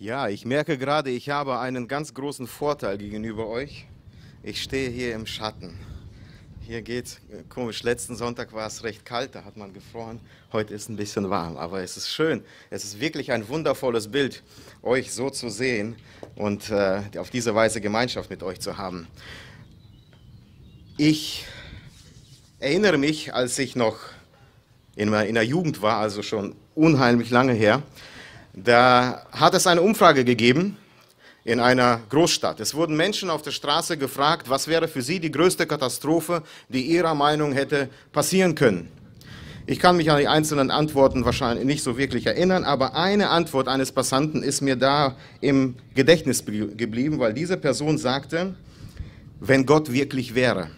Ja, ich merke gerade, ich habe einen ganz großen Vorteil gegenüber euch. Ich stehe hier im Schatten. Hier geht komisch. Letzten Sonntag war es recht kalt, da hat man gefroren. Heute ist ein bisschen warm, aber es ist schön. Es ist wirklich ein wundervolles Bild, euch so zu sehen und äh, auf diese Weise Gemeinschaft mit euch zu haben. Ich erinnere mich, als ich noch in, in der Jugend war, also schon unheimlich lange her, da hat es eine Umfrage gegeben in einer Großstadt. Es wurden Menschen auf der Straße gefragt, was wäre für sie die größte Katastrophe, die ihrer Meinung hätte passieren können. Ich kann mich an die einzelnen Antworten wahrscheinlich nicht so wirklich erinnern, aber eine Antwort eines Passanten ist mir da im Gedächtnis geblieben, weil diese Person sagte, wenn Gott wirklich wäre.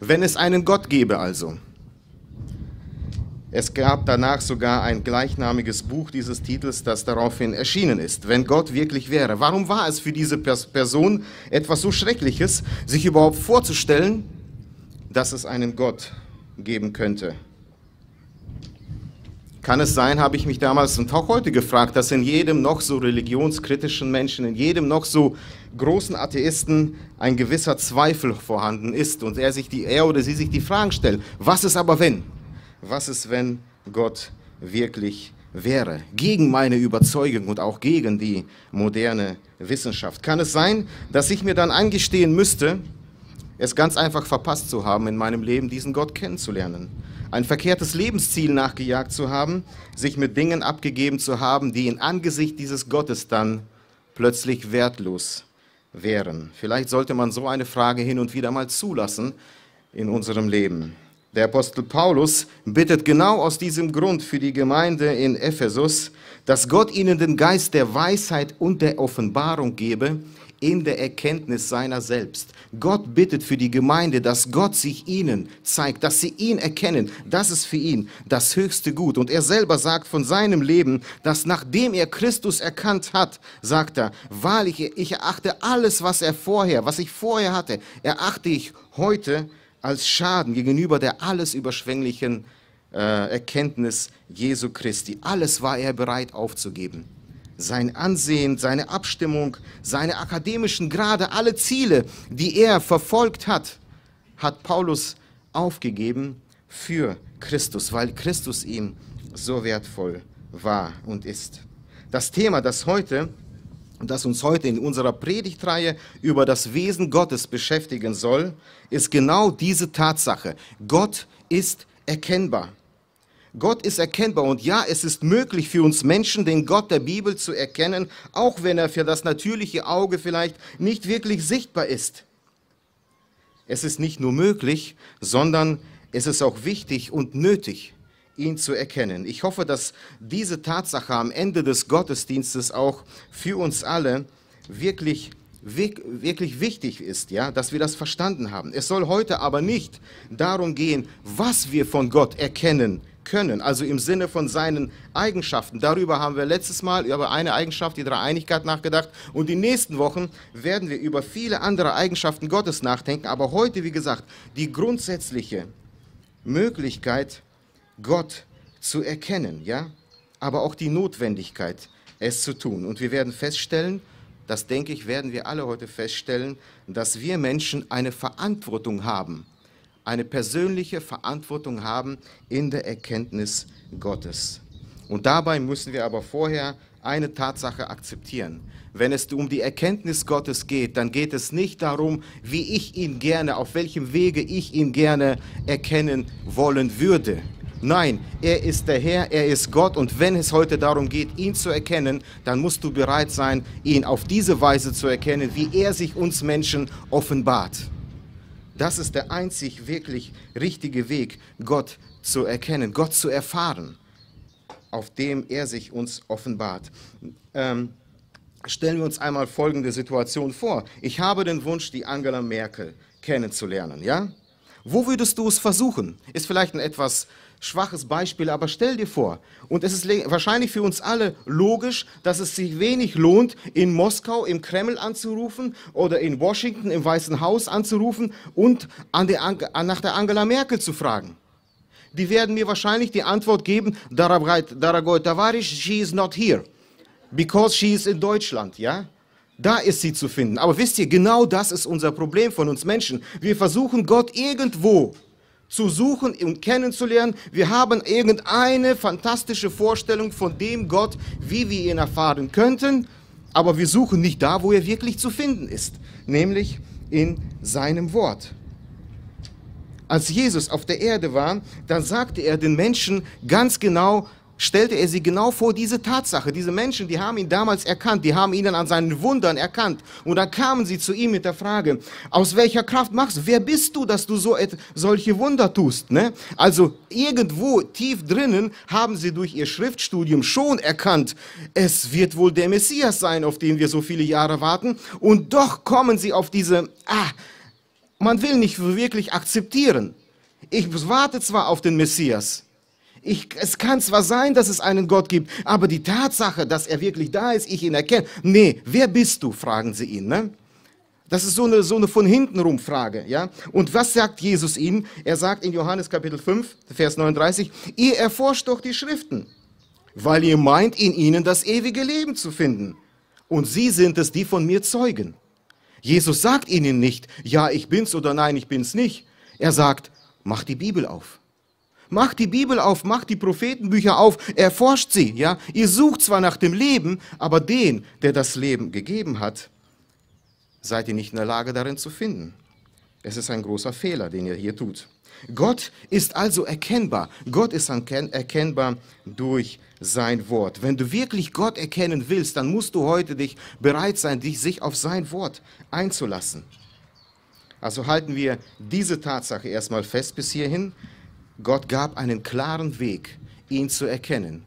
Wenn es einen Gott gäbe also. Es gab danach sogar ein gleichnamiges Buch dieses Titels, das daraufhin erschienen ist. Wenn Gott wirklich wäre. Warum war es für diese Person etwas so Schreckliches, sich überhaupt vorzustellen, dass es einen Gott geben könnte? Kann es sein, habe ich mich damals und auch heute gefragt, dass in jedem noch so religionskritischen Menschen, in jedem noch so großen Atheisten ein gewisser Zweifel vorhanden ist und er, sich die, er oder sie sich die Fragen stellt, was ist aber wenn? Was ist, wenn Gott wirklich wäre, gegen meine Überzeugung und auch gegen die moderne Wissenschaft? Kann es sein, dass ich mir dann eingestehen müsste, es ganz einfach verpasst zu haben, in meinem Leben diesen Gott kennenzulernen? Ein verkehrtes Lebensziel nachgejagt zu haben, sich mit Dingen abgegeben zu haben, die in Angesicht dieses Gottes dann plötzlich wertlos wären. Vielleicht sollte man so eine Frage hin und wieder mal zulassen in unserem Leben. Der Apostel Paulus bittet genau aus diesem Grund für die Gemeinde in Ephesus, dass Gott ihnen den Geist der Weisheit und der Offenbarung gebe in der Erkenntnis seiner selbst. Gott bittet für die Gemeinde, dass Gott sich ihnen zeigt, dass sie ihn erkennen. Das ist für ihn das höchste Gut. Und er selber sagt von seinem Leben, dass nachdem er Christus erkannt hat, sagt er, wahrlich, ich erachte alles, was er vorher, was ich vorher hatte, erachte ich heute als Schaden gegenüber der alles überschwänglichen äh, Erkenntnis Jesu Christi. Alles war er bereit aufzugeben. Sein Ansehen, seine Abstimmung, seine akademischen Grade, alle Ziele, die er verfolgt hat, hat Paulus aufgegeben für Christus, weil Christus ihm so wertvoll war und ist. Das Thema, das heute das uns heute in unserer Predigtreihe über das Wesen Gottes beschäftigen soll, ist genau diese Tatsache. Gott ist erkennbar. Gott ist erkennbar und ja, es ist möglich für uns Menschen, den Gott der Bibel zu erkennen, auch wenn er für das natürliche Auge vielleicht nicht wirklich sichtbar ist. Es ist nicht nur möglich, sondern es ist auch wichtig und nötig, ihn zu erkennen. Ich hoffe, dass diese Tatsache am Ende des Gottesdienstes auch für uns alle wirklich wirklich wichtig ist, ja, dass wir das verstanden haben. Es soll heute aber nicht darum gehen, was wir von Gott erkennen können, also im Sinne von seinen Eigenschaften. Darüber haben wir letztes Mal über eine Eigenschaft, die Dreieinigkeit, nachgedacht. Und die nächsten Wochen werden wir über viele andere Eigenschaften Gottes nachdenken. Aber heute, wie gesagt, die grundsätzliche Möglichkeit, Gott zu erkennen, ja, aber auch die Notwendigkeit, es zu tun. Und wir werden feststellen, das denke ich, werden wir alle heute feststellen, dass wir Menschen eine Verantwortung haben, eine persönliche Verantwortung haben in der Erkenntnis Gottes. Und dabei müssen wir aber vorher eine Tatsache akzeptieren. Wenn es um die Erkenntnis Gottes geht, dann geht es nicht darum, wie ich ihn gerne, auf welchem Wege ich ihn gerne erkennen wollen würde. Nein, er ist der Herr, er ist Gott und wenn es heute darum geht, ihn zu erkennen, dann musst du bereit sein, ihn auf diese Weise zu erkennen, wie er sich uns Menschen offenbart. Das ist der einzig wirklich richtige Weg, Gott zu erkennen, Gott zu erfahren, auf dem er sich uns offenbart. Ähm, stellen wir uns einmal folgende Situation vor. Ich habe den Wunsch, die Angela Merkel kennenzulernen, ja? Wo würdest du es versuchen? Ist vielleicht ein etwas schwaches Beispiel, aber stell dir vor, und es ist wahrscheinlich für uns alle logisch, dass es sich wenig lohnt, in Moskau im Kreml anzurufen oder in Washington im Weißen Haus anzurufen und an der, nach der Angela Merkel zu fragen. Die werden mir wahrscheinlich die Antwort geben, Daragoy Tavarish, she is not here. because she is in Deutschland, ja? Da ist sie zu finden. Aber wisst ihr, genau das ist unser Problem von uns Menschen. Wir versuchen Gott irgendwo zu suchen und kennenzulernen. Wir haben irgendeine fantastische Vorstellung von dem Gott, wie wir ihn erfahren könnten, aber wir suchen nicht da, wo er wirklich zu finden ist, nämlich in seinem Wort. Als Jesus auf der Erde war, dann sagte er den Menschen ganz genau, stellte er sie genau vor diese Tatsache. Diese Menschen, die haben ihn damals erkannt, die haben ihn an seinen Wundern erkannt. Und dann kamen sie zu ihm mit der Frage, aus welcher Kraft machst du? Wer bist du, dass du so solche Wunder tust? Ne? Also irgendwo tief drinnen haben sie durch ihr Schriftstudium schon erkannt, es wird wohl der Messias sein, auf den wir so viele Jahre warten. Und doch kommen sie auf diese, ah, man will nicht wirklich akzeptieren. Ich warte zwar auf den Messias, ich, es kann zwar sein, dass es einen Gott gibt, aber die Tatsache, dass er wirklich da ist, ich ihn erkenne. Nee, wer bist du? fragen sie ihn. Ne? Das ist so eine, so eine von hinten rum Frage. Ja? Und was sagt Jesus ihnen? Er sagt in Johannes Kapitel 5, Vers 39, ihr erforscht doch die Schriften, weil ihr meint, in ihnen das ewige Leben zu finden. Und sie sind es, die von mir zeugen. Jesus sagt ihnen nicht, ja, ich bin's oder nein, ich bin's nicht. Er sagt, mach die Bibel auf. Macht die Bibel auf, macht die Prophetenbücher auf, erforscht sie, ja. Ihr sucht zwar nach dem Leben, aber den, der das Leben gegeben hat, seid ihr nicht in der Lage darin zu finden. Es ist ein großer Fehler, den ihr hier tut. Gott ist also erkennbar. Gott ist erkennbar durch sein Wort. Wenn du wirklich Gott erkennen willst, dann musst du heute dich bereit sein, dich sich auf sein Wort einzulassen. Also halten wir diese Tatsache erstmal fest bis hierhin. Gott gab einen klaren Weg, ihn zu erkennen.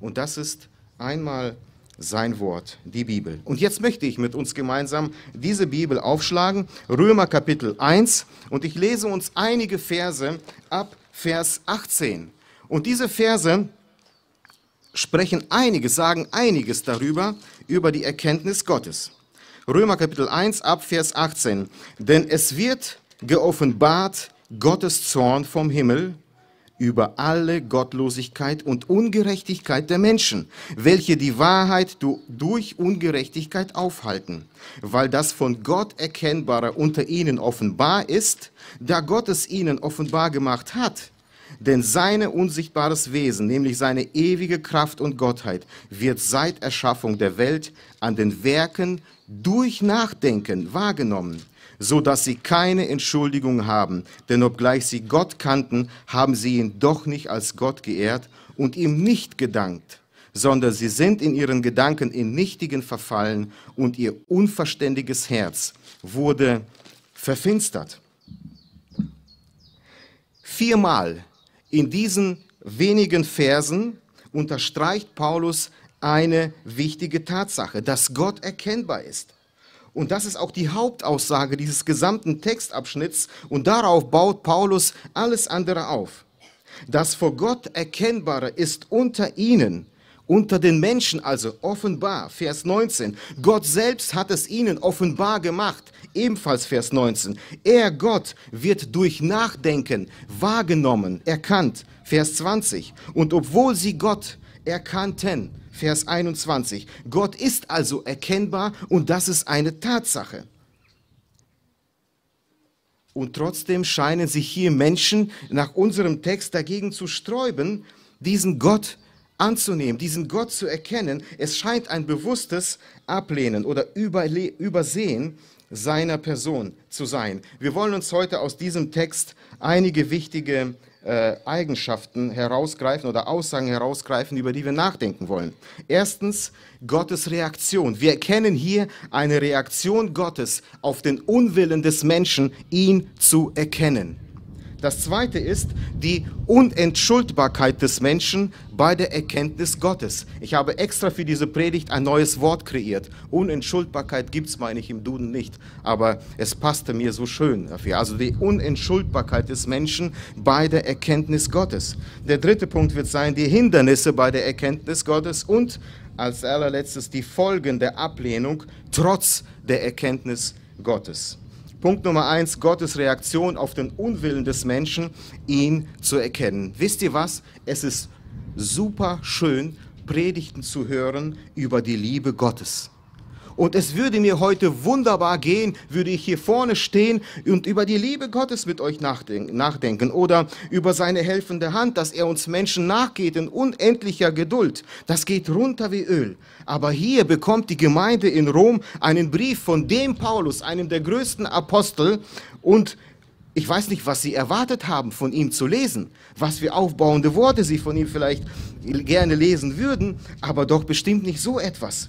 Und das ist einmal sein Wort, die Bibel. Und jetzt möchte ich mit uns gemeinsam diese Bibel aufschlagen, Römer Kapitel 1, und ich lese uns einige Verse ab Vers 18. Und diese Verse sprechen einiges, sagen einiges darüber, über die Erkenntnis Gottes. Römer Kapitel 1 ab Vers 18. Denn es wird geoffenbart Gottes Zorn vom Himmel über alle Gottlosigkeit und Ungerechtigkeit der Menschen, welche die Wahrheit durch Ungerechtigkeit aufhalten, weil das von Gott Erkennbare unter ihnen offenbar ist, da Gott es ihnen offenbar gemacht hat. Denn seine unsichtbares Wesen, nämlich seine ewige Kraft und Gottheit, wird seit Erschaffung der Welt an den Werken durch Nachdenken wahrgenommen so dass sie keine Entschuldigung haben. Denn obgleich sie Gott kannten, haben sie ihn doch nicht als Gott geehrt und ihm nicht gedankt, sondern sie sind in ihren Gedanken in Nichtigen verfallen und ihr unverständiges Herz wurde verfinstert. Viermal in diesen wenigen Versen unterstreicht Paulus eine wichtige Tatsache, dass Gott erkennbar ist. Und das ist auch die Hauptaussage dieses gesamten Textabschnitts und darauf baut Paulus alles andere auf. Das vor Gott Erkennbare ist unter ihnen, unter den Menschen also offenbar. Vers 19. Gott selbst hat es ihnen offenbar gemacht. Ebenfalls Vers 19. Er, Gott, wird durch Nachdenken wahrgenommen, erkannt. Vers 20. Und obwohl sie Gott erkannten, Vers 21. Gott ist also erkennbar und das ist eine Tatsache. Und trotzdem scheinen sich hier Menschen nach unserem Text dagegen zu sträuben, diesen Gott anzunehmen, diesen Gott zu erkennen. Es scheint ein bewusstes Ablehnen oder Übersehen seiner Person zu sein. Wir wollen uns heute aus diesem Text einige wichtige äh, Eigenschaften herausgreifen oder Aussagen herausgreifen, über die wir nachdenken wollen. Erstens Gottes Reaktion. Wir erkennen hier eine Reaktion Gottes auf den Unwillen des Menschen, ihn zu erkennen. Das zweite ist die Unentschuldbarkeit des Menschen bei der Erkenntnis Gottes. Ich habe extra für diese Predigt ein neues Wort kreiert. Unentschuldbarkeit gibt es, meine ich, im Duden nicht, aber es passte mir so schön dafür. Also die Unentschuldbarkeit des Menschen bei der Erkenntnis Gottes. Der dritte Punkt wird sein, die Hindernisse bei der Erkenntnis Gottes und als allerletztes die Folgen der Ablehnung trotz der Erkenntnis Gottes. Punkt Nummer eins, Gottes Reaktion auf den Unwillen des Menschen, ihn zu erkennen. Wisst ihr was? Es ist super schön, Predigten zu hören über die Liebe Gottes. Und es würde mir heute wunderbar gehen, würde ich hier vorne stehen und über die Liebe Gottes mit euch nachdenken oder über seine helfende Hand, dass er uns Menschen nachgeht in unendlicher Geduld. Das geht runter wie Öl. Aber hier bekommt die Gemeinde in Rom einen Brief von dem Paulus, einem der größten Apostel und ich weiß nicht, was Sie erwartet haben, von ihm zu lesen, was für aufbauende Worte Sie von ihm vielleicht gerne lesen würden, aber doch bestimmt nicht so etwas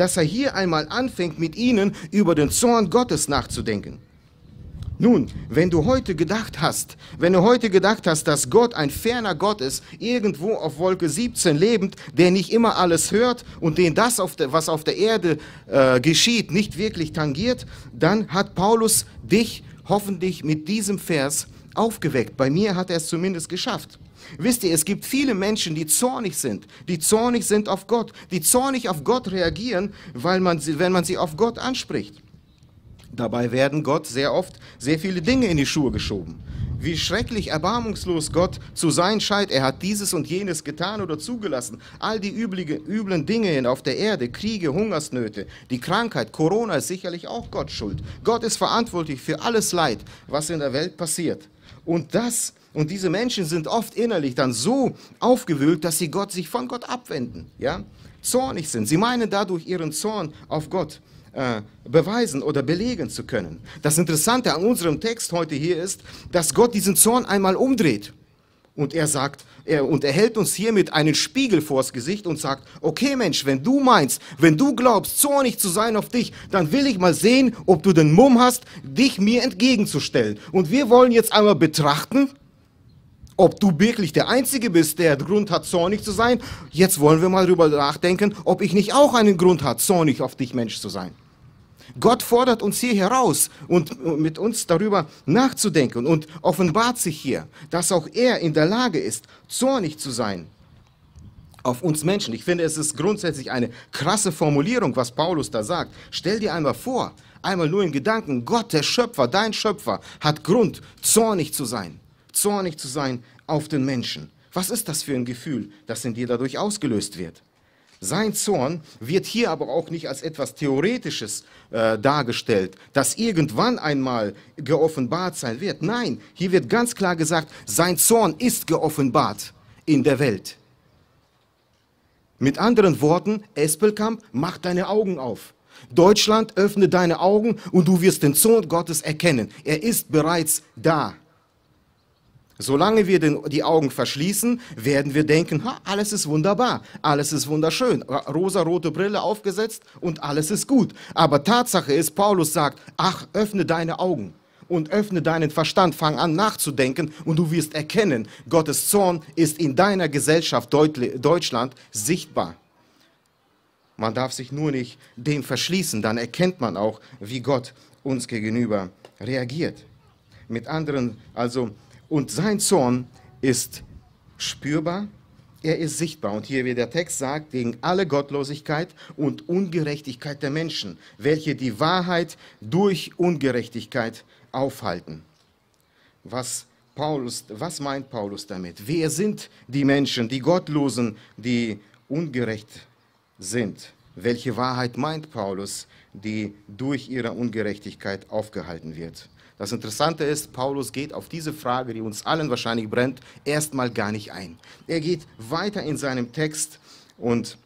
dass er hier einmal anfängt, mit ihnen über den Zorn Gottes nachzudenken. Nun, wenn du heute gedacht hast, wenn du heute gedacht hast, dass Gott ein ferner Gott ist, irgendwo auf Wolke 17 lebend, der nicht immer alles hört und den das, auf der, was auf der Erde äh, geschieht, nicht wirklich tangiert, dann hat Paulus dich hoffentlich mit diesem Vers aufgeweckt. Bei mir hat er es zumindest geschafft. Wisst ihr, es gibt viele Menschen, die zornig sind, die zornig sind auf Gott, die zornig auf Gott reagieren, weil man, wenn man sie auf Gott anspricht. Dabei werden Gott sehr oft sehr viele Dinge in die Schuhe geschoben. Wie schrecklich erbarmungslos Gott zu sein scheint. Er hat dieses und jenes getan oder zugelassen. All die üblige, üblen Dinge auf der Erde, Kriege, Hungersnöte, die Krankheit, Corona ist sicherlich auch Gott schuld. Gott ist verantwortlich für alles Leid, was in der Welt passiert. Und das und diese Menschen sind oft innerlich dann so aufgewühlt, dass sie Gott sich von Gott abwenden, ja? Zornig sind. Sie meinen dadurch ihren Zorn auf Gott äh, beweisen oder belegen zu können. Das Interessante an unserem Text heute hier ist, dass Gott diesen Zorn einmal umdreht. Und er sagt, er, und er hält uns hiermit einen Spiegel vors Gesicht und sagt, okay Mensch, wenn du meinst, wenn du glaubst, zornig zu sein auf dich, dann will ich mal sehen, ob du den Mumm hast, dich mir entgegenzustellen. Und wir wollen jetzt einmal betrachten, ob du wirklich der Einzige bist, der Grund hat, zornig zu sein. Jetzt wollen wir mal darüber nachdenken, ob ich nicht auch einen Grund habe, zornig auf dich Mensch zu sein. Gott fordert uns hier heraus und mit uns darüber nachzudenken und offenbart sich hier, dass auch er in der Lage ist, zornig zu sein auf uns Menschen. Ich finde, es ist grundsätzlich eine krasse Formulierung, was Paulus da sagt. Stell dir einmal vor, einmal nur in Gedanken, Gott, der Schöpfer, dein Schöpfer, hat Grund, zornig zu sein zornig zu sein auf den Menschen. Was ist das für ein Gefühl, das in dir dadurch ausgelöst wird? Sein Zorn wird hier aber auch nicht als etwas Theoretisches äh, dargestellt, das irgendwann einmal geoffenbart sein wird. Nein, hier wird ganz klar gesagt, sein Zorn ist geoffenbart in der Welt. Mit anderen Worten, Espelkamp, mach deine Augen auf. Deutschland, öffne deine Augen und du wirst den Zorn Gottes erkennen. Er ist bereits da. Solange wir den, die Augen verschließen, werden wir denken, ha, alles ist wunderbar, alles ist wunderschön, rosa-rote Brille aufgesetzt und alles ist gut. Aber Tatsache ist, Paulus sagt, ach, öffne deine Augen und öffne deinen Verstand, fang an nachzudenken und du wirst erkennen, Gottes Zorn ist in deiner Gesellschaft Deutschland sichtbar. Man darf sich nur nicht dem verschließen, dann erkennt man auch, wie Gott uns gegenüber reagiert. Mit anderen, also und sein Zorn ist spürbar, er ist sichtbar. Und hier, wie der Text sagt, gegen alle Gottlosigkeit und Ungerechtigkeit der Menschen, welche die Wahrheit durch Ungerechtigkeit aufhalten. Was, Paulus, was meint Paulus damit? Wer sind die Menschen, die Gottlosen, die ungerecht sind? Welche Wahrheit meint Paulus, die durch ihre Ungerechtigkeit aufgehalten wird? Das Interessante ist, Paulus geht auf diese Frage, die uns allen wahrscheinlich brennt, erstmal gar nicht ein. Er geht weiter in seinem Text und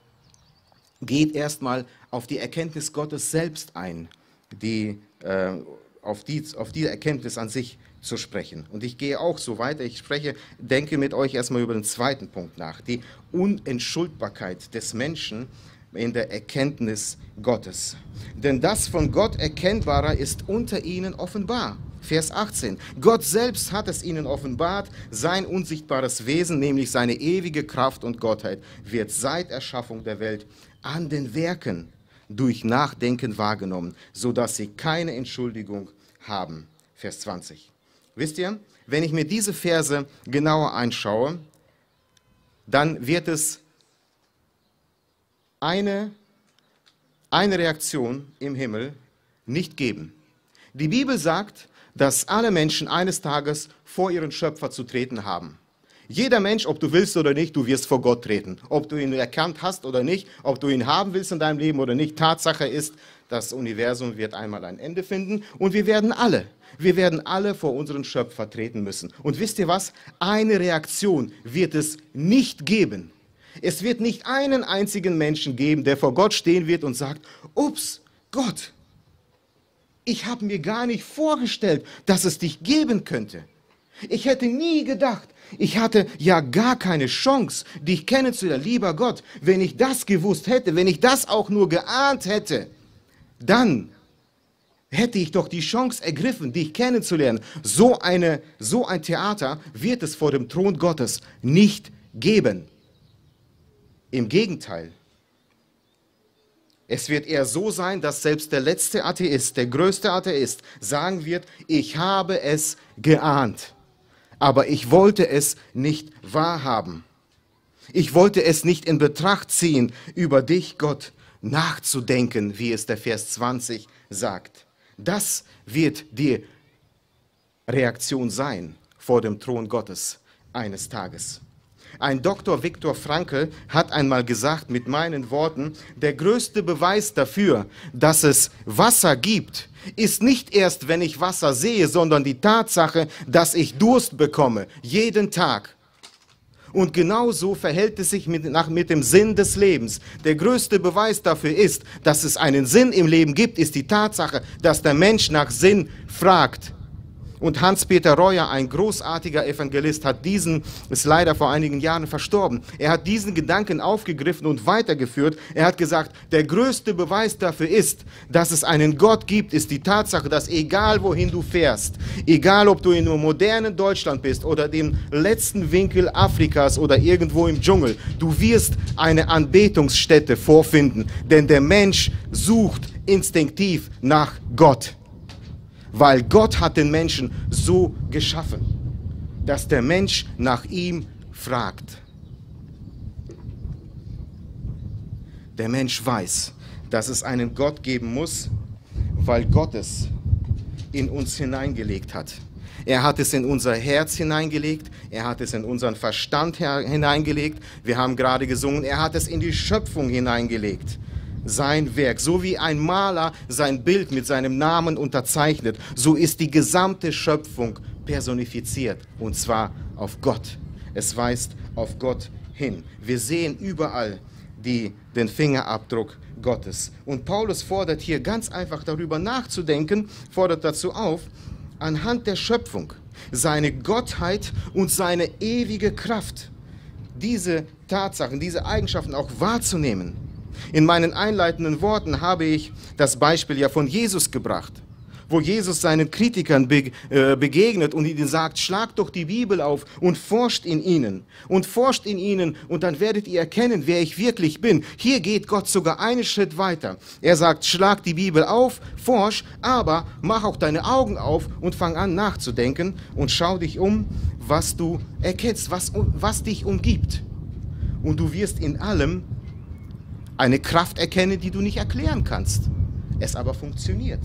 geht erstmal auf die Erkenntnis Gottes selbst ein, die, äh, auf, die, auf die Erkenntnis an sich zu sprechen. Und ich gehe auch so weiter. Ich spreche, denke mit euch erstmal über den zweiten Punkt nach, die Unentschuldbarkeit des Menschen in der Erkenntnis Gottes. Denn das von Gott Erkennbare ist unter ihnen offenbar. Vers 18. Gott selbst hat es ihnen offenbart, sein unsichtbares Wesen, nämlich seine ewige Kraft und Gottheit, wird seit Erschaffung der Welt an den Werken durch Nachdenken wahrgenommen, sodass sie keine Entschuldigung haben. Vers 20. Wisst ihr, wenn ich mir diese Verse genauer einschaue, dann wird es eine, eine Reaktion im Himmel nicht geben. Die Bibel sagt, dass alle Menschen eines Tages vor ihren Schöpfer zu treten haben. Jeder Mensch, ob du willst oder nicht, du wirst vor Gott treten. Ob du ihn erkannt hast oder nicht, ob du ihn haben willst in deinem Leben oder nicht, Tatsache ist, das Universum wird einmal ein Ende finden und wir werden alle, wir werden alle vor unseren Schöpfer treten müssen. Und wisst ihr was? Eine Reaktion wird es nicht geben. Es wird nicht einen einzigen Menschen geben, der vor Gott stehen wird und sagt, ups, Gott, ich habe mir gar nicht vorgestellt, dass es dich geben könnte. Ich hätte nie gedacht, ich hatte ja gar keine Chance, dich kennenzulernen, lieber Gott. Wenn ich das gewusst hätte, wenn ich das auch nur geahnt hätte, dann hätte ich doch die Chance ergriffen, dich kennenzulernen. So, eine, so ein Theater wird es vor dem Thron Gottes nicht geben. Im Gegenteil. Es wird eher so sein, dass selbst der letzte Atheist, der größte Atheist, sagen wird, ich habe es geahnt aber ich wollte es nicht wahrhaben. Ich wollte es nicht in Betracht ziehen, über dich, Gott, nachzudenken, wie es der Vers 20 sagt. Das wird die Reaktion sein vor dem Thron Gottes eines Tages. Ein Dr. Viktor Frankl hat einmal gesagt mit meinen Worten, der größte Beweis dafür, dass es Wasser gibt, ist nicht erst, wenn ich Wasser sehe, sondern die Tatsache, dass ich Durst bekomme, jeden Tag. Und genauso verhält es sich mit, nach, mit dem Sinn des Lebens. Der größte Beweis dafür ist, dass es einen Sinn im Leben gibt, ist die Tatsache, dass der Mensch nach Sinn fragt. Und Hans-Peter Reuer, ein großartiger Evangelist, hat diesen, ist leider vor einigen Jahren verstorben, er hat diesen Gedanken aufgegriffen und weitergeführt. Er hat gesagt, der größte Beweis dafür ist, dass es einen Gott gibt, ist die Tatsache, dass egal wohin du fährst, egal ob du in einem modernen Deutschland bist oder dem letzten Winkel Afrikas oder irgendwo im Dschungel, du wirst eine Anbetungsstätte vorfinden, denn der Mensch sucht instinktiv nach Gott weil Gott hat den Menschen so geschaffen, dass der Mensch nach ihm fragt. Der Mensch weiß, dass es einen Gott geben muss, weil Gott es in uns hineingelegt hat. Er hat es in unser Herz hineingelegt, er hat es in unseren Verstand hineingelegt. Wir haben gerade gesungen, er hat es in die Schöpfung hineingelegt sein Werk. So wie ein Maler sein Bild mit seinem Namen unterzeichnet, so ist die gesamte Schöpfung personifiziert und zwar auf Gott. Es weist auf Gott hin. Wir sehen überall die, den Fingerabdruck Gottes. Und Paulus fordert hier ganz einfach darüber nachzudenken, fordert dazu auf, anhand der Schöpfung seine Gottheit und seine ewige Kraft, diese Tatsachen, diese Eigenschaften auch wahrzunehmen in meinen einleitenden Worten habe ich das Beispiel ja von Jesus gebracht, wo Jesus seinen Kritikern äh, begegnet und ihnen sagt, schlagt doch die Bibel auf und forscht in ihnen und forscht in ihnen und dann werdet ihr erkennen, wer ich wirklich bin. Hier geht Gott sogar einen Schritt weiter. Er sagt, schlag die Bibel auf, forsch, aber mach auch deine Augen auf und fang an nachzudenken und schau dich um, was du erkennst, was, was dich umgibt. Und du wirst in allem eine Kraft erkennen, die du nicht erklären kannst. Es aber funktioniert.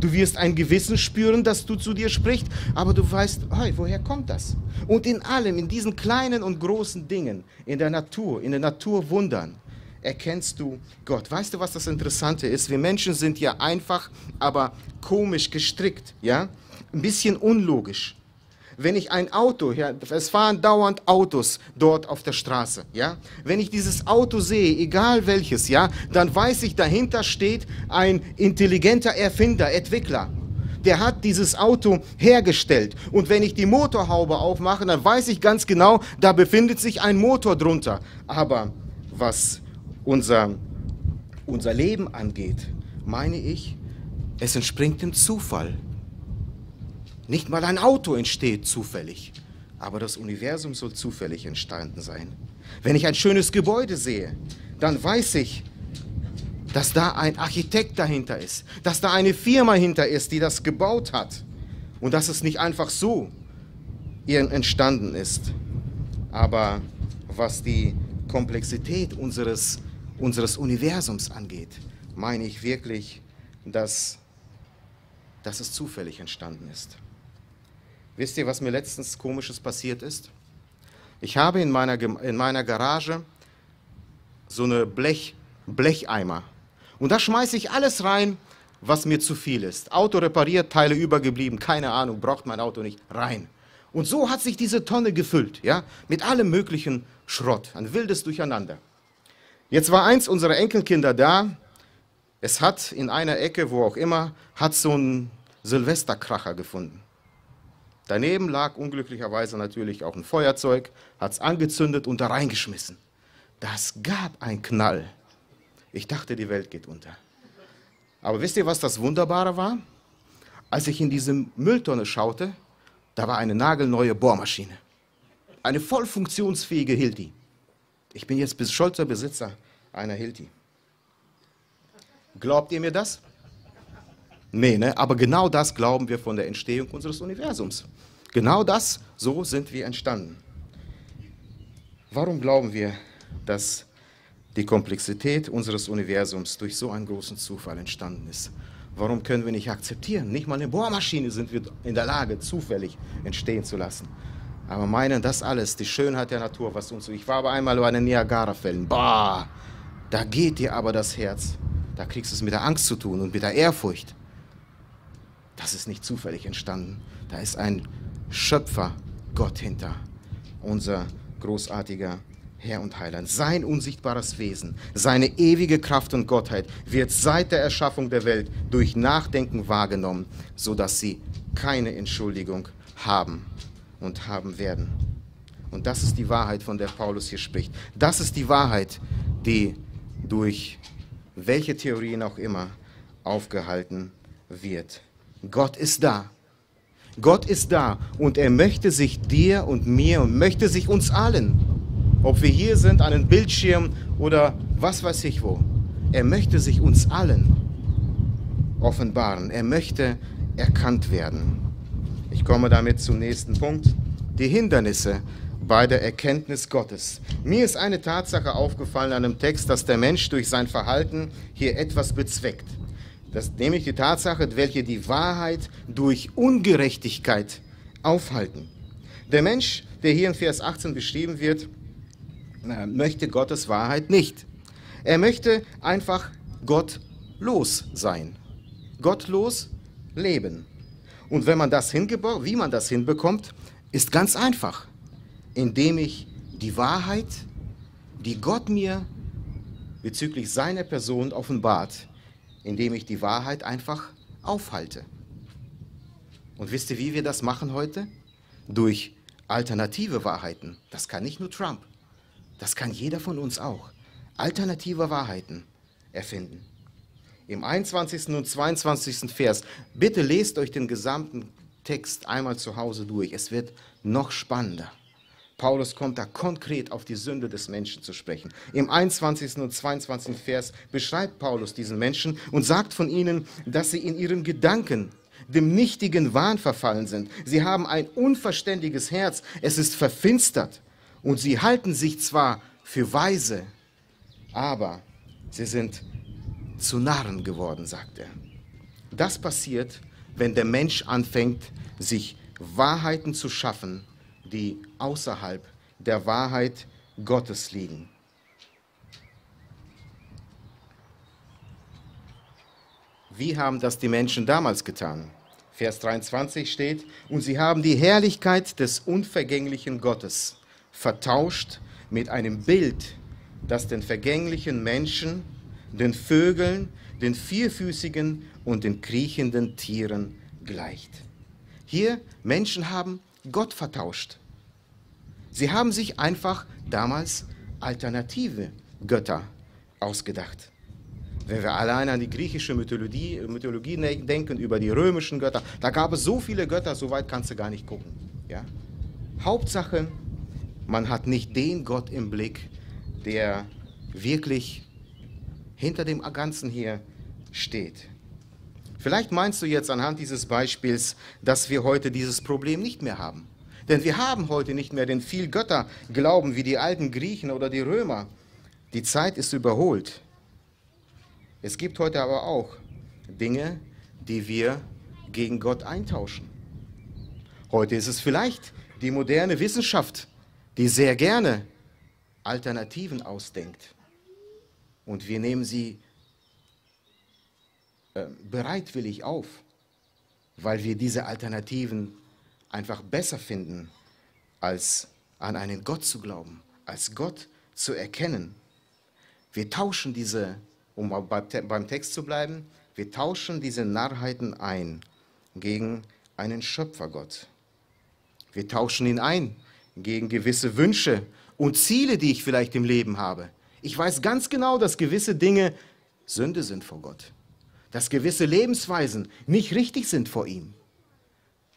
Du wirst ein Gewissen spüren, das du zu dir spricht, aber du weißt, hey, woher kommt das? Und in allem, in diesen kleinen und großen Dingen, in der Natur, in den Naturwundern, erkennst du Gott. Weißt du, was das Interessante ist? Wir Menschen sind ja einfach, aber komisch gestrickt, ja? Ein bisschen unlogisch wenn ich ein Auto, ja, es fahren dauernd Autos dort auf der Straße, ja, wenn ich dieses Auto sehe, egal welches, ja, dann weiß ich, dahinter steht ein intelligenter Erfinder, Entwickler. Der hat dieses Auto hergestellt. Und wenn ich die Motorhaube aufmache, dann weiß ich ganz genau, da befindet sich ein Motor drunter. Aber was unser, unser Leben angeht, meine ich, es entspringt dem Zufall. Nicht mal ein Auto entsteht zufällig, aber das Universum soll zufällig entstanden sein. Wenn ich ein schönes Gebäude sehe, dann weiß ich, dass da ein Architekt dahinter ist, dass da eine Firma hinter ist, die das gebaut hat und dass es nicht einfach so entstanden ist. Aber was die Komplexität unseres, unseres Universums angeht, meine ich wirklich, dass, dass es zufällig entstanden ist. Wisst ihr, was mir letztens komisches passiert ist? Ich habe in meiner, in meiner Garage so eine Blech, Blecheimer. Und da schmeiße ich alles rein, was mir zu viel ist. Auto repariert, Teile übergeblieben, keine Ahnung, braucht mein Auto nicht, rein. Und so hat sich diese Tonne gefüllt, ja, mit allem möglichen Schrott, ein wildes Durcheinander. Jetzt war eins unserer Enkelkinder da, es hat in einer Ecke, wo auch immer, hat so ein Silvesterkracher gefunden. Daneben lag unglücklicherweise natürlich auch ein Feuerzeug, hat es angezündet und da reingeschmissen. Das gab einen Knall. Ich dachte, die Welt geht unter. Aber wisst ihr, was das Wunderbare war? Als ich in diese Mülltonne schaute, da war eine nagelneue Bohrmaschine. Eine voll funktionsfähige Hilti. Ich bin jetzt bis stolzer Besitzer einer Hilti. Glaubt ihr mir das? Nee, ne? aber genau das glauben wir von der Entstehung unseres Universums. Genau das, so sind wir entstanden. Warum glauben wir, dass die Komplexität unseres Universums durch so einen großen Zufall entstanden ist? Warum können wir nicht akzeptieren? Nicht mal eine Bohrmaschine sind wir in der Lage, zufällig entstehen zu lassen. Aber meinen, das alles, die Schönheit der Natur, was uns. Ich war aber einmal bei den Niagara-Fällen. Bah, da geht dir aber das Herz. Da kriegst du es mit der Angst zu tun und mit der Ehrfurcht. Das ist nicht zufällig entstanden. Da ist ein Schöpfer, Gott hinter. Unser großartiger Herr und Heiland. Sein unsichtbares Wesen, seine ewige Kraft und Gottheit wird seit der Erschaffung der Welt durch Nachdenken wahrgenommen, sodass sie keine Entschuldigung haben und haben werden. Und das ist die Wahrheit, von der Paulus hier spricht. Das ist die Wahrheit, die durch welche Theorien auch immer aufgehalten wird. Gott ist da. Gott ist da und er möchte sich dir und mir und möchte sich uns allen, ob wir hier sind, an einem Bildschirm oder was weiß ich wo, er möchte sich uns allen offenbaren. Er möchte erkannt werden. Ich komme damit zum nächsten Punkt. Die Hindernisse bei der Erkenntnis Gottes. Mir ist eine Tatsache aufgefallen an einem Text, dass der Mensch durch sein Verhalten hier etwas bezweckt. Das nämlich die Tatsache, welche die Wahrheit durch Ungerechtigkeit aufhalten. Der Mensch, der hier in Vers 18 beschrieben wird, möchte Gottes Wahrheit nicht. Er möchte einfach gottlos sein. Gottlos leben. Und wenn man das wie man das hinbekommt, ist ganz einfach, indem ich die Wahrheit, die Gott mir bezüglich seiner Person offenbart, indem ich die Wahrheit einfach aufhalte. Und wisst ihr, wie wir das machen heute? Durch alternative Wahrheiten. Das kann nicht nur Trump. Das kann jeder von uns auch. Alternative Wahrheiten erfinden. Im 21. und 22. Vers, bitte lest euch den gesamten Text einmal zu Hause durch. Es wird noch spannender. Paulus kommt da konkret auf die Sünde des Menschen zu sprechen. Im 21. und 22. Vers beschreibt Paulus diesen Menschen und sagt von ihnen, dass sie in ihren Gedanken dem nichtigen Wahn verfallen sind. Sie haben ein unverständiges Herz, es ist verfinstert und sie halten sich zwar für weise, aber sie sind zu Narren geworden, sagt er. Das passiert, wenn der Mensch anfängt, sich Wahrheiten zu schaffen, die außerhalb der Wahrheit Gottes liegen. Wie haben das die Menschen damals getan? Vers 23 steht, und sie haben die Herrlichkeit des unvergänglichen Gottes vertauscht mit einem Bild, das den vergänglichen Menschen, den Vögeln, den vierfüßigen und den kriechenden Tieren gleicht. Hier Menschen haben Gott vertauscht. Sie haben sich einfach damals alternative Götter ausgedacht. Wenn wir allein an die griechische Mythologie, Mythologie denken, über die römischen Götter, da gab es so viele Götter, so weit kannst du gar nicht gucken. Ja? Hauptsache, man hat nicht den Gott im Blick, der wirklich hinter dem Ganzen hier steht. Vielleicht meinst du jetzt anhand dieses Beispiels, dass wir heute dieses Problem nicht mehr haben. Denn wir haben heute nicht mehr den viel Götter Glauben wie die alten Griechen oder die Römer. Die Zeit ist überholt. Es gibt heute aber auch Dinge, die wir gegen Gott eintauschen. Heute ist es vielleicht die moderne Wissenschaft, die sehr gerne Alternativen ausdenkt. Und wir nehmen sie bereitwillig auf, weil wir diese Alternativen einfach besser finden, als an einen Gott zu glauben, als Gott zu erkennen. Wir tauschen diese, um beim Text zu bleiben, wir tauschen diese Narrheiten ein gegen einen Schöpfergott. Wir tauschen ihn ein gegen gewisse Wünsche und Ziele, die ich vielleicht im Leben habe. Ich weiß ganz genau, dass gewisse Dinge Sünde sind vor Gott, dass gewisse Lebensweisen nicht richtig sind vor ihm,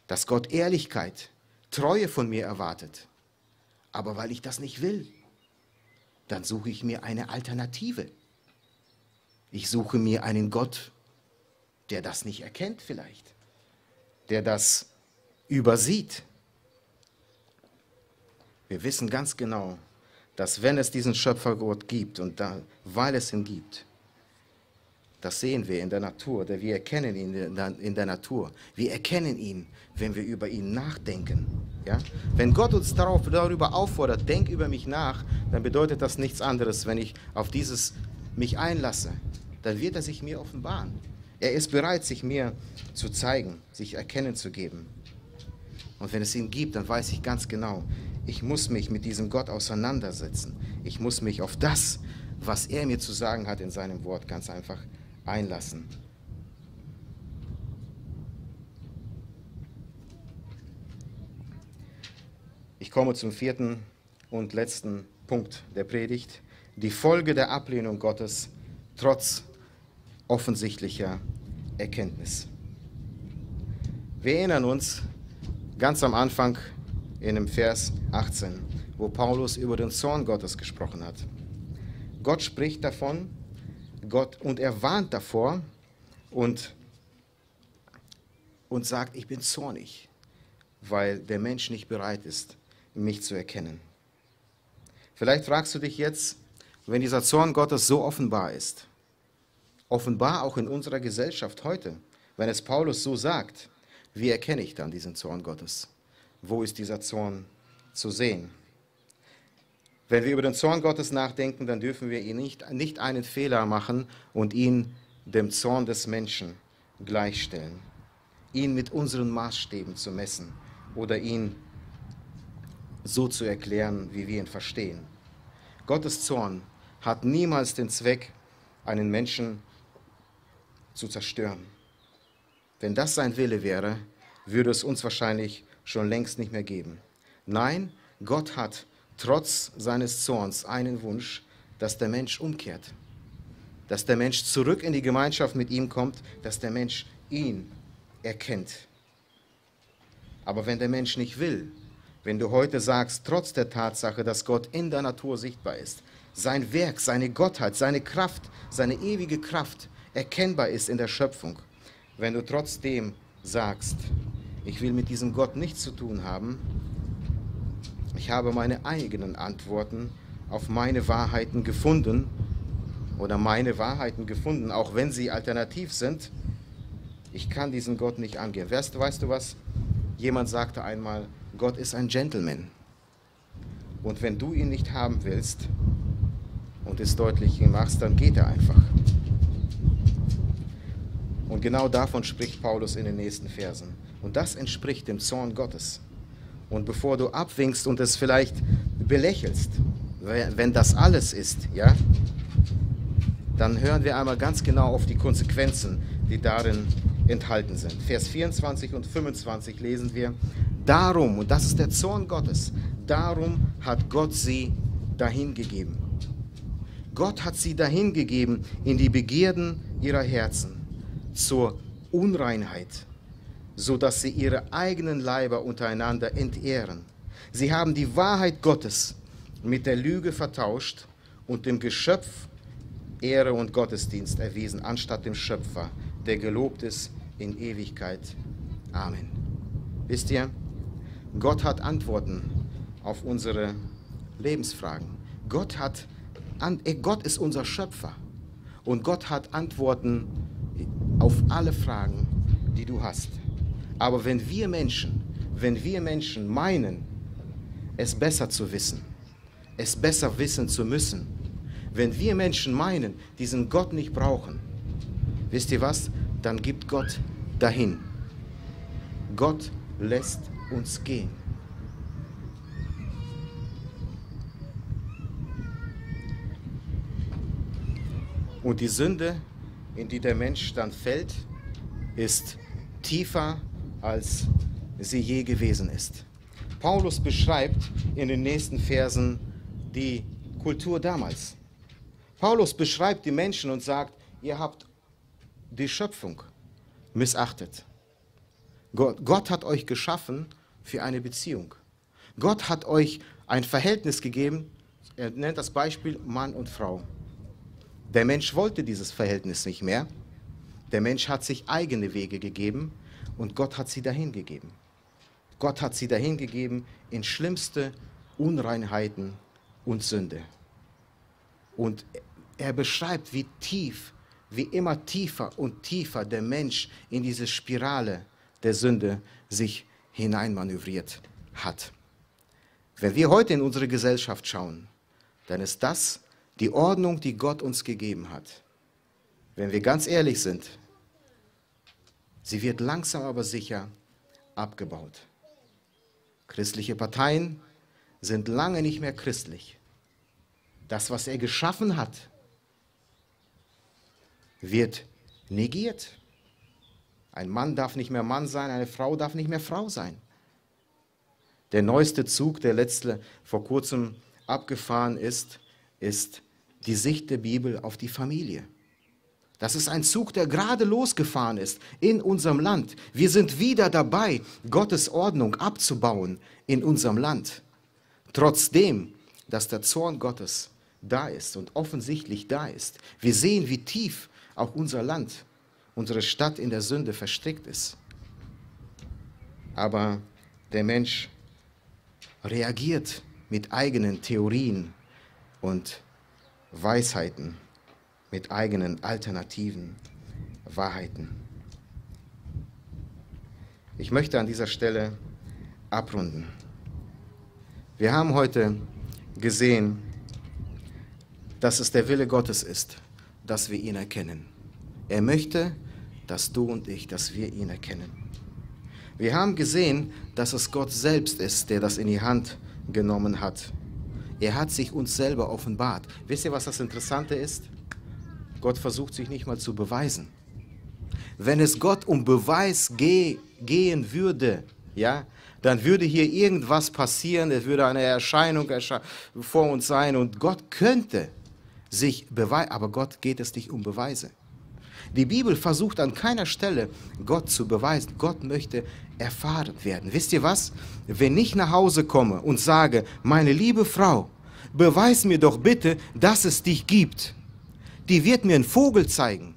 dass Gott Ehrlichkeit, Treue von mir erwartet. Aber weil ich das nicht will, dann suche ich mir eine Alternative. Ich suche mir einen Gott, der das nicht erkennt vielleicht, der das übersieht. Wir wissen ganz genau, dass wenn es diesen Schöpfergott gibt und da, weil es ihn gibt, das sehen wir in der Natur, wir erkennen ihn in der, Natur. Wir erkennen ihn, wenn wir über ihn nachdenken. Ja? Wenn Gott uns darauf, darüber auffordert, denk über mich nach, dann bedeutet das nichts anderes, wenn ich auf dieses mich einlasse, dann wird er sich mir offenbaren. Er ist bereit, sich mir zu zeigen, sich erkennen zu geben. Und wenn es ihn gibt, dann weiß ich ganz genau, ich muss mich mit diesem Gott auseinandersetzen. Ich muss mich auf das, was er mir zu sagen hat in seinem Wort, ganz einfach einlassen. Ich komme zum vierten und letzten Punkt der Predigt. Die Folge der Ablehnung Gottes trotz offensichtlicher Erkenntnis. Wir erinnern uns ganz am Anfang in dem Vers 18, wo Paulus über den Zorn Gottes gesprochen hat. Gott spricht davon, Gott und er warnt davor und, und sagt, ich bin zornig, weil der Mensch nicht bereit ist, mich zu erkennen. Vielleicht fragst du dich jetzt, wenn dieser Zorn Gottes so offenbar ist, offenbar auch in unserer Gesellschaft heute, wenn es Paulus so sagt, wie erkenne ich dann diesen Zorn Gottes? Wo ist dieser Zorn zu sehen? Wenn wir über den Zorn Gottes nachdenken, dann dürfen wir ihn nicht, nicht einen Fehler machen und ihn dem Zorn des Menschen gleichstellen. Ihn mit unseren Maßstäben zu messen oder ihn so zu erklären, wie wir ihn verstehen. Gottes Zorn hat niemals den Zweck, einen Menschen zu zerstören. Wenn das sein Wille wäre, würde es uns wahrscheinlich schon längst nicht mehr geben. Nein, Gott hat trotz seines Zorns einen Wunsch, dass der Mensch umkehrt, dass der Mensch zurück in die Gemeinschaft mit ihm kommt, dass der Mensch ihn erkennt. Aber wenn der Mensch nicht will, wenn du heute sagst, trotz der Tatsache, dass Gott in der Natur sichtbar ist, sein Werk, seine Gottheit, seine Kraft, seine ewige Kraft erkennbar ist in der Schöpfung, wenn du trotzdem sagst, ich will mit diesem Gott nichts zu tun haben, ich habe meine eigenen Antworten auf meine Wahrheiten gefunden oder meine Wahrheiten gefunden, auch wenn sie alternativ sind. Ich kann diesen Gott nicht angehen. Weißt, weißt du was? Jemand sagte einmal, Gott ist ein Gentleman. Und wenn du ihn nicht haben willst und es deutlich machst, dann geht er einfach. Und genau davon spricht Paulus in den nächsten Versen. Und das entspricht dem Zorn Gottes. Und bevor du abwinkst und es vielleicht belächelst, wenn das alles ist, ja, dann hören wir einmal ganz genau auf die Konsequenzen, die darin enthalten sind. Vers 24 und 25 lesen wir, darum, und das ist der Zorn Gottes, darum hat Gott sie dahingegeben. Gott hat sie dahingegeben in die Begierden ihrer Herzen, zur Unreinheit, so dass sie ihre eigenen Leiber untereinander entehren. Sie haben die Wahrheit Gottes mit der Lüge vertauscht und dem Geschöpf Ehre und Gottesdienst erwiesen, anstatt dem Schöpfer, der gelobt ist in Ewigkeit. Amen. Wisst ihr, Gott hat Antworten auf unsere Lebensfragen. Gott, hat, äh, Gott ist unser Schöpfer und Gott hat Antworten auf alle Fragen, die du hast. Aber wenn wir Menschen, wenn wir Menschen meinen, es besser zu wissen, es besser wissen zu müssen. Wenn wir Menschen meinen, diesen Gott nicht brauchen, wisst ihr was? Dann gibt Gott dahin. Gott lässt uns gehen. Und die Sünde, in die der Mensch dann fällt, ist tiefer, als sie je gewesen ist. Paulus beschreibt in den nächsten Versen die Kultur damals. Paulus beschreibt die Menschen und sagt, ihr habt die Schöpfung missachtet. Gott, Gott hat euch geschaffen für eine Beziehung. Gott hat euch ein Verhältnis gegeben, er nennt das Beispiel Mann und Frau. Der Mensch wollte dieses Verhältnis nicht mehr. Der Mensch hat sich eigene Wege gegeben und Gott hat sie dahin gegeben. Gott hat sie dahin gegeben in schlimmste Unreinheiten und Sünde. Und er beschreibt, wie tief, wie immer tiefer und tiefer der Mensch in diese Spirale der Sünde sich hineinmanövriert hat. Wenn wir heute in unsere Gesellschaft schauen, dann ist das die Ordnung, die Gott uns gegeben hat. Wenn wir ganz ehrlich sind, sie wird langsam aber sicher abgebaut. Christliche Parteien sind lange nicht mehr christlich. Das, was er geschaffen hat, wird negiert. Ein Mann darf nicht mehr Mann sein, eine Frau darf nicht mehr Frau sein. Der neueste Zug, der letzte vor kurzem abgefahren ist, ist die Sicht der Bibel auf die Familie. Das ist ein Zug, der gerade losgefahren ist in unserem Land. Wir sind wieder dabei, Gottes Ordnung abzubauen in unserem Land. Trotzdem, dass der Zorn Gottes da ist und offensichtlich da ist. Wir sehen, wie tief auch unser Land, unsere Stadt in der Sünde verstrickt ist. Aber der Mensch reagiert mit eigenen Theorien und Weisheiten, mit eigenen alternativen Wahrheiten. Ich möchte an dieser Stelle abrunden. Wir haben heute gesehen, dass es der Wille Gottes ist, dass wir ihn erkennen. Er möchte, dass du und ich, dass wir ihn erkennen. Wir haben gesehen, dass es Gott selbst ist, der das in die Hand genommen hat. Er hat sich uns selber offenbart. Wisst ihr, was das Interessante ist? Gott versucht sich nicht mal zu beweisen. Wenn es Gott um Beweis ge gehen würde, ja, dann würde hier irgendwas passieren, es würde eine Erscheinung ersche vor uns sein und Gott könnte sich beweisen, aber Gott geht es nicht um Beweise. Die Bibel versucht an keiner Stelle, Gott zu beweisen. Gott möchte erfahren werden. Wisst ihr was? Wenn ich nach Hause komme und sage, meine liebe Frau, beweis mir doch bitte, dass es dich gibt. Die wird mir einen Vogel zeigen.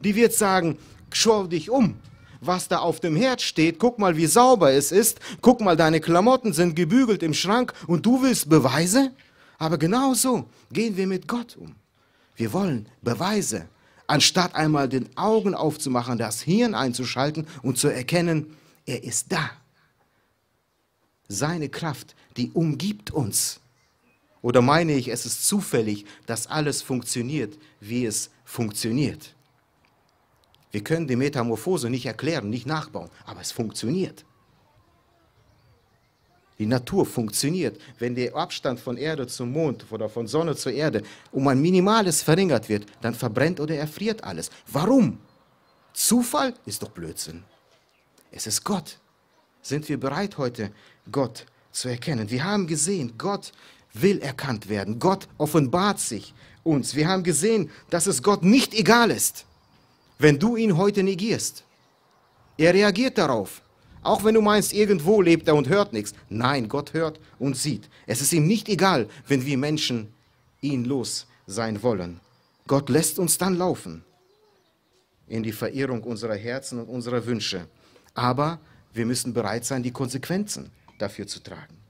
Die wird sagen, schau dich um. Was da auf dem Herd steht, guck mal, wie sauber es ist. Guck mal, deine Klamotten sind gebügelt im Schrank und du willst Beweise? Aber genau so gehen wir mit Gott um. Wir wollen Beweise anstatt einmal den Augen aufzumachen, das Hirn einzuschalten und zu erkennen, er ist da. Seine Kraft, die umgibt uns. Oder meine ich, es ist zufällig, dass alles funktioniert, wie es funktioniert. Wir können die Metamorphose nicht erklären, nicht nachbauen, aber es funktioniert. Die Natur funktioniert. Wenn der Abstand von Erde zum Mond oder von Sonne zur Erde um ein minimales verringert wird, dann verbrennt oder erfriert alles. Warum? Zufall ist doch Blödsinn. Es ist Gott. Sind wir bereit heute, Gott zu erkennen? Wir haben gesehen, Gott will erkannt werden. Gott offenbart sich uns. Wir haben gesehen, dass es Gott nicht egal ist, wenn du ihn heute negierst. Er reagiert darauf. Auch wenn du meinst, irgendwo lebt er und hört nichts. Nein, Gott hört und sieht. Es ist ihm nicht egal, wenn wir Menschen ihn los sein wollen. Gott lässt uns dann laufen in die Verirrung unserer Herzen und unserer Wünsche. Aber wir müssen bereit sein, die Konsequenzen dafür zu tragen.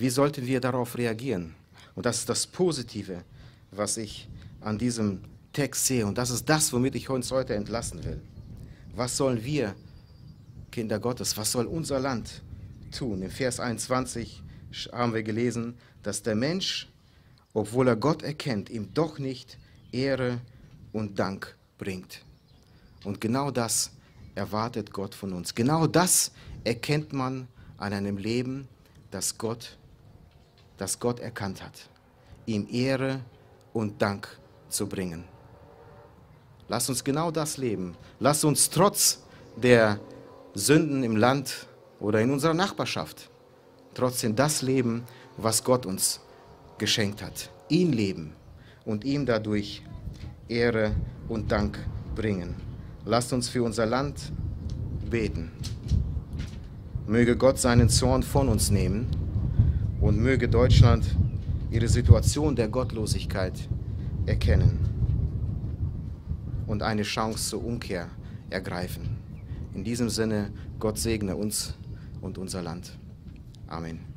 Wie sollten wir darauf reagieren? Und das ist das Positive, was ich an diesem Text sehe. Und das ist das, womit ich uns heute entlassen will. Was sollen wir Kinder Gottes, was soll unser Land tun? Im Vers 21 haben wir gelesen, dass der Mensch, obwohl er Gott erkennt, ihm doch nicht Ehre und Dank bringt. Und genau das erwartet Gott von uns. Genau das erkennt man an einem Leben, das Gott, das Gott erkannt hat. Ihm Ehre und Dank zu bringen. Lass uns genau das leben. Lass uns trotz der Sünden im Land oder in unserer Nachbarschaft trotzdem das leben, was Gott uns geschenkt hat. Ihn leben und ihm dadurch Ehre und Dank bringen. Lasst uns für unser Land beten. Möge Gott seinen Zorn von uns nehmen und möge Deutschland ihre Situation der Gottlosigkeit erkennen und eine Chance zur Umkehr ergreifen. In diesem Sinne, Gott segne uns und unser Land. Amen.